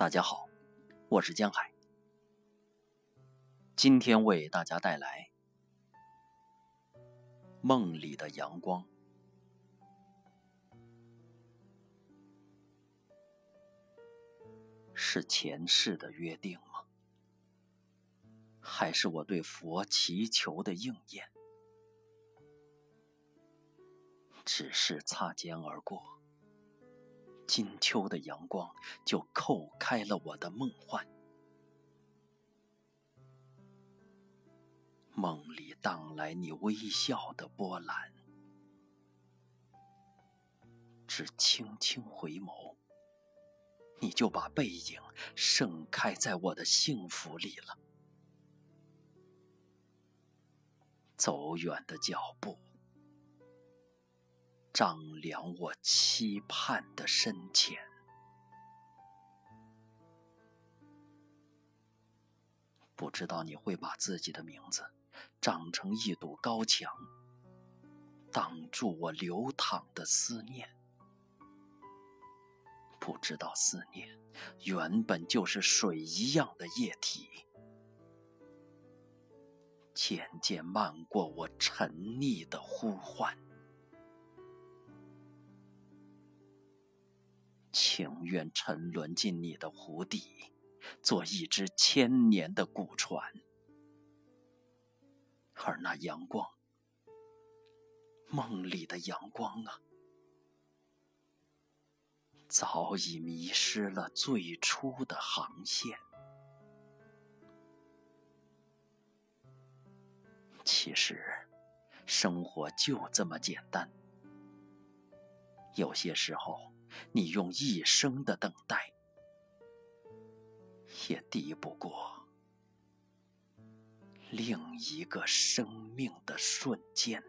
大家好，我是江海。今天为大家带来《梦里的阳光》。是前世的约定吗？还是我对佛祈求的应验？只是擦肩而过。金秋的阳光就扣开了我的梦幻，梦里荡来你微笑的波澜，只轻轻回眸，你就把背影盛开在我的幸福里了。走远的脚步。丈量我期盼的深浅，不知道你会把自己的名字长成一堵高墙，挡住我流淌的思念。不知道思念原本就是水一样的液体，渐渐漫过我沉溺的呼唤。情愿沉沦进你的湖底，做一只千年的古船，而那阳光，梦里的阳光啊，早已迷失了最初的航线。其实，生活就这么简单，有些时候。你用一生的等待，也抵不过另一个生命的瞬间。